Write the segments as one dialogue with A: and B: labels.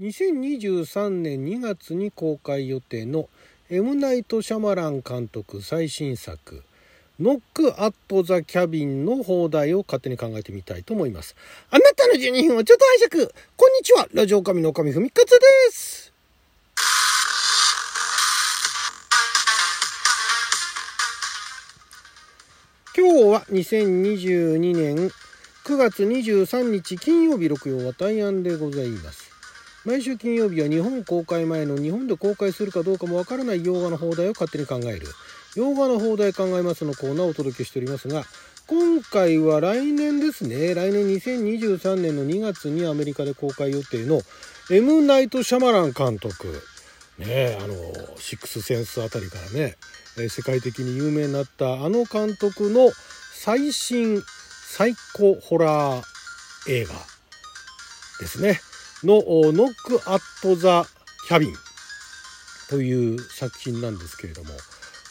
A: 2023年2月に公開予定の M ナイト・シャマラン監督最新作ノック・アット・ザ・キャビンの放題を勝手に考えてみたいと思います。あなたの12分をちょっと拝借こんにちはラジオ神の神ふみかつです今日は2022年9月23日金曜日六曜は大安でございます。毎週金曜日は日本公開前の日本で公開するかどうかもわからない洋画の放題を勝手に考える。洋画の放題考えますのコーナーをお届けしておりますが今回は来年ですね。来年2023年の2月にアメリカで公開予定の M. ナイト・シャマラン監督。ねあのシックスセンスあたりからね世界的に有名になったあの監督の最新サイコホラー映画ですね。のノック・アット・ザ・キャビンという作品なんですけれども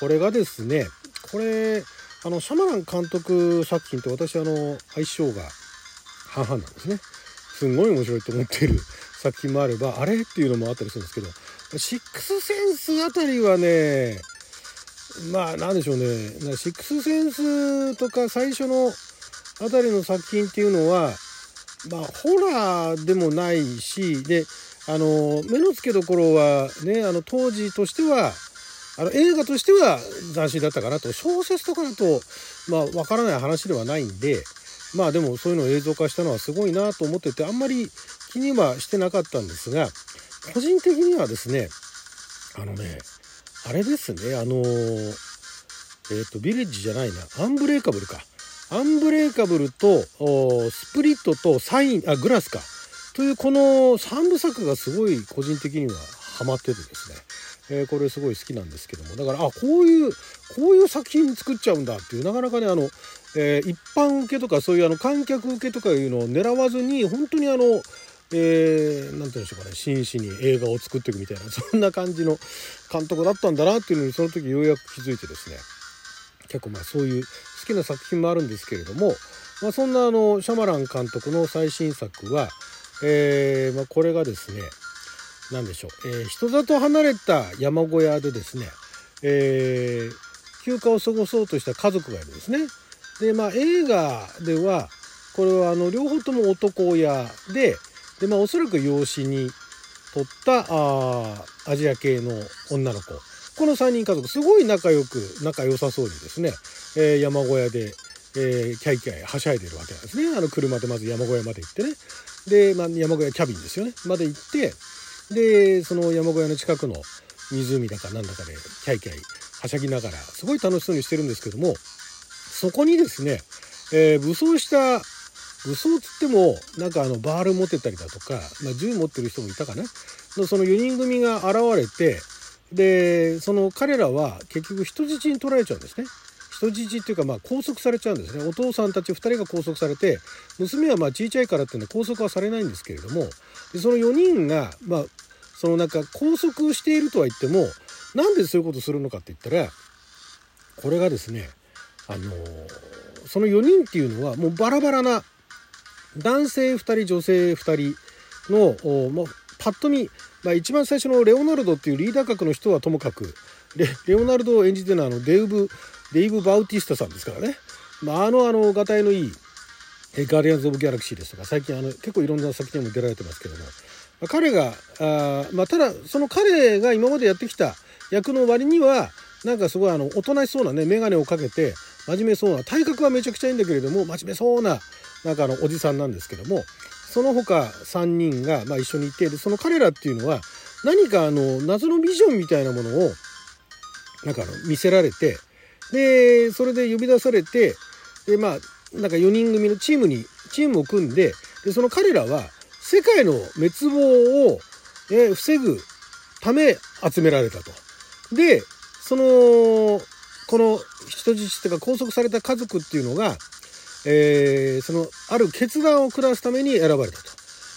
A: これがですねこれあのシャマラン監督作品って私あの相性が半々なんですね。すんごい面白いと思っている作品もあればあれっていうのもあったりするんですけどシックスセンスあたりはねまあなんでしょうね。シックスセンスとか最初のあたりの作品っていうのはまあ、ホラーでもないしであの目の付けどころはねあの当時としてはあの映画としては斬新だったかなと。小説とかだとまあ分からない話ではないんでまあでもそういうのを映像化したのはすごいなと思っててあんまり気にはしてなかったんですが個人的にはですねあのねあれですねあのえっ、ー、とビレッジじゃないなアンブレイカブルか。アンブレイカブルとスプリットとサインあグラスか。というこの3部作がすごい個人的にはハマっててですね、えー、これすごい好きなんですけども。だからあこういうこういう作品作っちゃうんだっていうなかなかねあの、えー、一般受けとかそういうあの観客受けとかいうのを狙わずに本当にあのえー、て言うんでしょうかね。真摯に映画を作っていくみたいなそんな感じの監督だったんだなっていうのにその時ようやく気づいてですね。結構まあそういう好きな作品もあるんですけれども、まあ、そんなあのシャマラン監督の最新作は、えーまあ、これがですね何でしょう、えー、人里離れた山小屋でですね、えー、休暇を過ごそうとした家族がいるんですね。でまあ映画ではこれはあの両方とも男親でで、まあ、おそらく養子に取ったあアジア系の女の子この3人家族すごい仲良く仲良さそうにですね、えー、山小屋で、えー、キャイキャイはしゃいでるわけなんですね。あの車でまず山小屋まで行ってね。で、まあ、山小屋キャビンですよね。まで行ってでその山小屋の近くの湖だかなんだかでキャイキャイはしゃぎながらすごい楽しそうにしてるんですけどもそこにですね、えー、武装した武装つってもなんかあのバール持ってたりだとか、まあ、銃持ってる人もいたかな。のその4人組が現れてでその彼らは結局人質に取られちゃうんですね。人質っていうかまあ拘束されちゃうんですね。お父さんたち2人が拘束されて娘はまあ小さいからっていうんで拘束はされないんですけれどもでその4人がまあそのなんか拘束しているとは言ってもなんでそういうことするのかって言ったらこれがですねあのその4人っていうのはもうバラバラな男性2人女性2人の、まあ、パッと見まあ、一番最初のレオナルドっていうリーダー格の人はともかくレレオナルドを演じてるのはあのデイブ・デイブ・バウティスタさんですからね、まあ、あのあのがたいのいいガーディアンズ・オブ・ギャラクシーですとか最近あの結構いろんな作品も出られてますけども、まあ、彼があ、まあ、ただその彼が今までやってきた役の割にはなんかすごいあのおとなしそうなね眼鏡をかけて真面目そうな体格はめちゃくちゃいいんだけれども真面目そうななんかあのおじさんなんですけども。その他3人が、まあ、一緒にいてでその彼らっていうのは何かあの謎のビジョンみたいなものをなんかあの見せられてでそれで呼び出されてでまあなんか4人組のチームにチームを組んででその彼らは世界の滅亡を、え防ぐため集められたと。でそのこの人質というか拘束された家族っていうのがえー、そのある決断を下すために選ばれたと。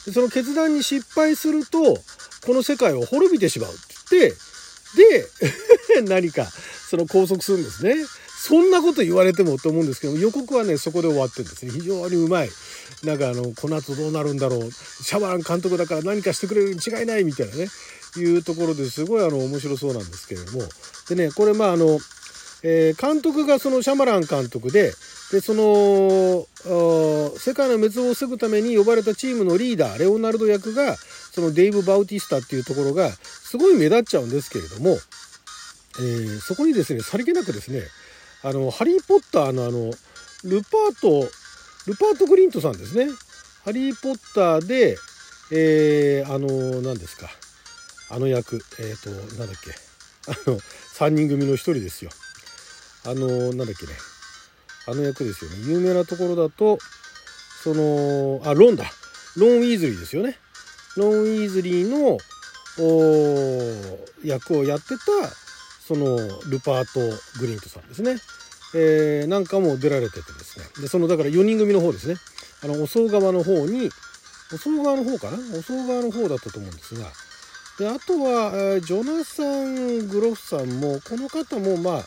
A: でその決断に失敗するとこの世界を滅びてしまうって言ってで 何かその拘束するんですね。そんなこと言われてもと思うんですけど予告はねそこで終わってるんですね。非常にうまい。なんかあのこの後どうなるんだろう。シャバラン監督だから何かしてくれるに違いないみたいなね。いうところですごいあの面白そうなんですけれども。でねこれまああの、えー、監督がそのシャマラン監督ででその世界の滅亡を防ぐために呼ばれたチームのリーダーレオナルド役がそのデイブ・バウティスタっていうところがすごい目立っちゃうんですけれども、えー、そこにですねさりげなくですねあのハリー・ポッターのあのルパートルパート・グリントさんですね。ハリー・ポッターでえー、あの何ですか。あの役えっ、ー、となんだっけ。あの3人組の1人ですよ。あのなんだっけね。あの役ですよね。有名なところだとそのあロンだ。ロン・ウィーズリーですよね。ロン・ウィーズリーの役をやってたそのルパート・グリントさんですね、えー、なんかも出られててですね。でそのだから4人組の方ですね。あのお総側の方にお総側の方かな？お総側の方だったと思うんですが。であとは、えー、ジョナサン・グロフさんもこの方もまあ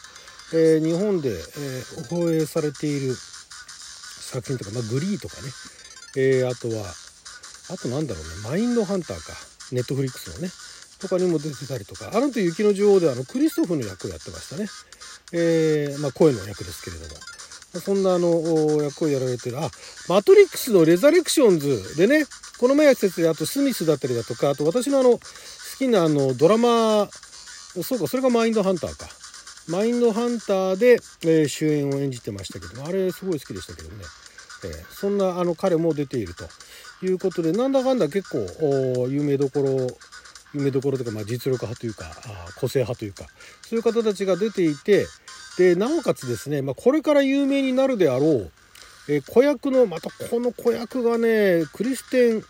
A: えー、日本で、えー、放映されている作品とか、まあ、グリーとかね、えー、あとはあとなんだろうね。マインドハンターか。ネットフリックスのね。とかにも出てたりとか。あのと雪の女王であのクリストフの役をやってましたね、え、まあ、声の役ですけれども。そんなあの役をやられてる。あマトリックスのレザレクションズでね。この前やってたあとスミスだったりだとかあと私のあの好きなあのドラマそうかそれがマインドハンターか。マインドハンターで、えー、主演を演じてましたけどもあれすごい好きでしたけどね、えー、そんなあの彼も出ているということでなんだかんだ結構有名どころ有名どころというか、まあ、実力派というかあ個性派というかそういう方たちが出ていてでなおかつですね、まあ、これから有名になるであろう、えー、子役のまたこの子役がねクリステン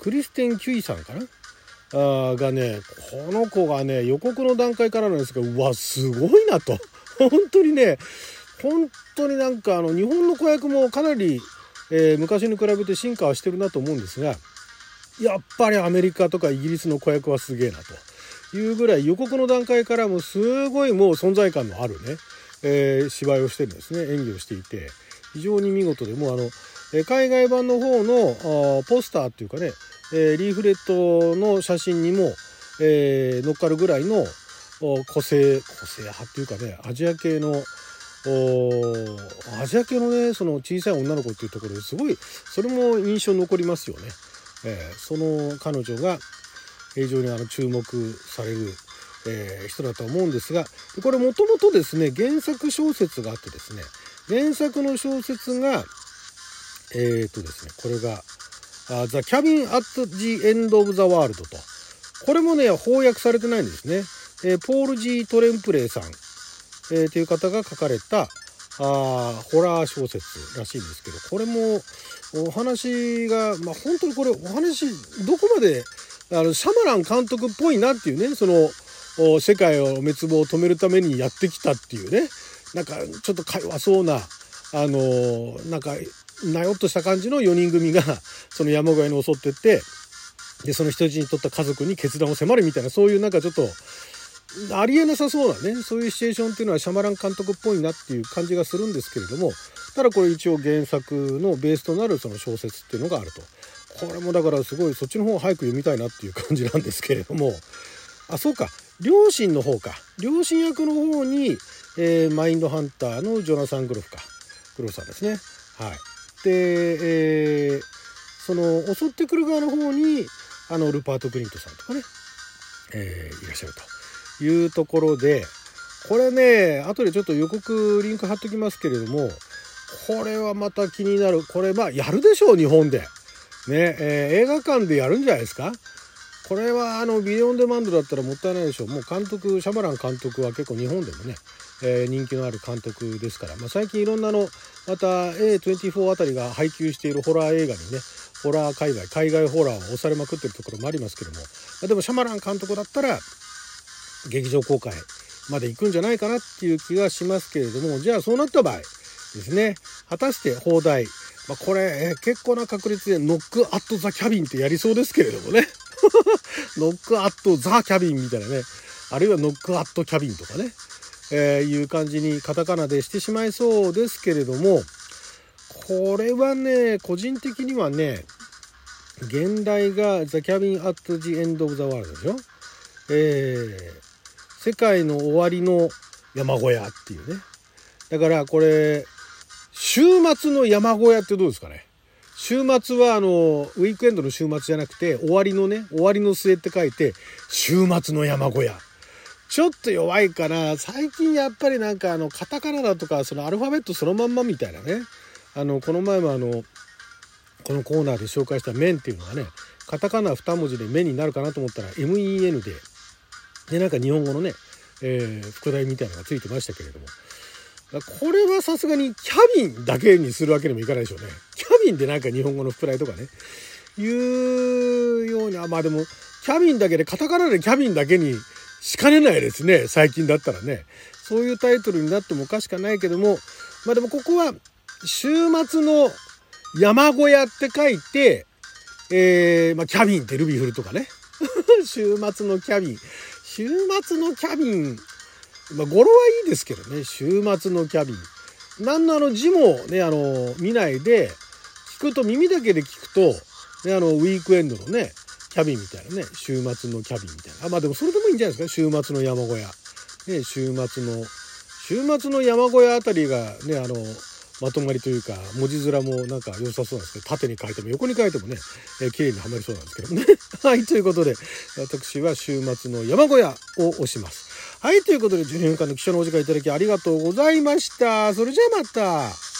A: クリステン・キュイさんかなあがねこの子がね予告の段階からなんですけどうわすごいなと。本当にね本当になんかあの日本の子役もかなり、えー、昔に比べて進化はしてるなと思うんですがやっぱりアメリカとかイギリスの子役はすげえなと。いうぐらい予告の段階からもすごいもう存在感のあるね、えー、芝居をしてるんですね。演技をしていて。非常に見事でもうあの海外版の方のポスターっていうかねえ、リーフレットの写真にも、え、乗っかるぐらいの個性個性派っていうかねアジア系のアジア系のねその小さい女の子っていうところですごいそれも印象に残りますよね。えー、その彼女が非常にあの注目される、えー、人だと思うんですがこれもともとですね原作小説があってですね原作の小説がえっ、ー、とですねこれが The Cabin at the End of the World と。これもね、翻訳されてないんですね。えー、ポール・ジー・トレンプレイさん、えー、という方が書かれたあホラー小説らしいんですけど、これもお話が、まあ、本当にこれお話、どこまであのシャマラン監督っぽいなっていうね、その世界を滅亡を止めるためにやってきたっていうね、なんかちょっとか弱そうな、あのなんかなよっとした感じの4人組が その山小屋に襲ってってでその人質に取った家族に決断を迫るみたいなそういうなんかちょっとありえなさそうなね。そういうシチュエーションっていうのはシャマラン監督っぽいなっていう感じがするんですけれどもただこれ一応原作のベースとなるその小説っていうのがあると。これもだからすごいそっちの方を早く読みたいなっていう感じなんですけれども。あそうか。両親の方か。両親役の方に、えー、マインドハンターのジョナサン・グロフか。グロフさんですね。はい、えー、その襲ってくる側の方にあのルパート・グリントさんとかね、えー、いらっしゃるというところでこれね後でちょっと予告リンク貼っときますけれどもこれはまた気になるこれまあやるでしょう日本で。ねえー、映画館でやるんじゃないですか？これはあのビデオンデマンドだったらもったいないでしょう。もう監督シャマラン監督は結構日本でもねえー、人気のある監督ですから、まあ、最近いろんなのまた A24 あたりが配給しているホラー映画にねホラー海外海外ホラーを押されまくってるところもありますけども、まあ、でもシャマラン監督だったら劇場公開まで行くんじゃないかなっていう気がしますけれども。じゃあそうなった場合ですね。果たして放題、まあ、これ、えー、結構な確率でノックアットザキャビンってやりそうですけれどもね。ノックアットザキャビンみたいなね。あるいはノックアットキャビンとかね。えー、いう感じにカタカナでしてしまいそうですけれども、これはね、個人的にはね、現代が The Cabin at the End of the World でしょ？えー、世界の終わりの山小屋っていうね。だからこれ、週末の山小屋ってどうですかね？週末はあの、ウィークエンドの週末じゃなくて、終わりのね、終わりの末って書いて、週末の山小屋。ちょっと弱いかな。最近やっぱりなんかあの、カタカナだとか、そのアルファベットそのまんまみたいなね。あの、この前もあの、このコーナーで紹介した面っていうのがね、カタカナ2文字で面になるかなと思ったら MEN で、で、なんか日本語のね、えー、副題みたいなのがついてましたけれども。これはさすがにキャビンだけにするわけにもいかないでしょうね。ビンでなんか日本語の副題とかね、いうように、あ、まあでも、キャビンだけで、カタカナでキャビンだけにしかねないですね。最近だったらね。そういうタイトルになってもおかしくないけども、まあでもここは、週末の山小屋って書いて、えー、まあキャビンってルビーフルとかね。週末のキャビン。週末のキャビン、まあ、語呂はいいですけどね、週末のキャビン。何のあの字もね、あの、見ないで、聞くと耳だけで聞くと、ね、あの、ウィークエンドのね、キャビンみたいなね、週末のキャビンみたいな。あ、まあでもそれでもいいんじゃないですか、週末の山小屋。ね、週末の、週末の山小屋あたりがね、あの、まとまりというか、文字面もなんか良さそうなんですけど、縦に書いても横に書いてもね、えー、綺麗にはまりそうなんですけどね。はい、ということで、私は週末の山小屋を押します。はい、ということで12分間の貴重なお時間いただきありがとうございました。それじゃあまた。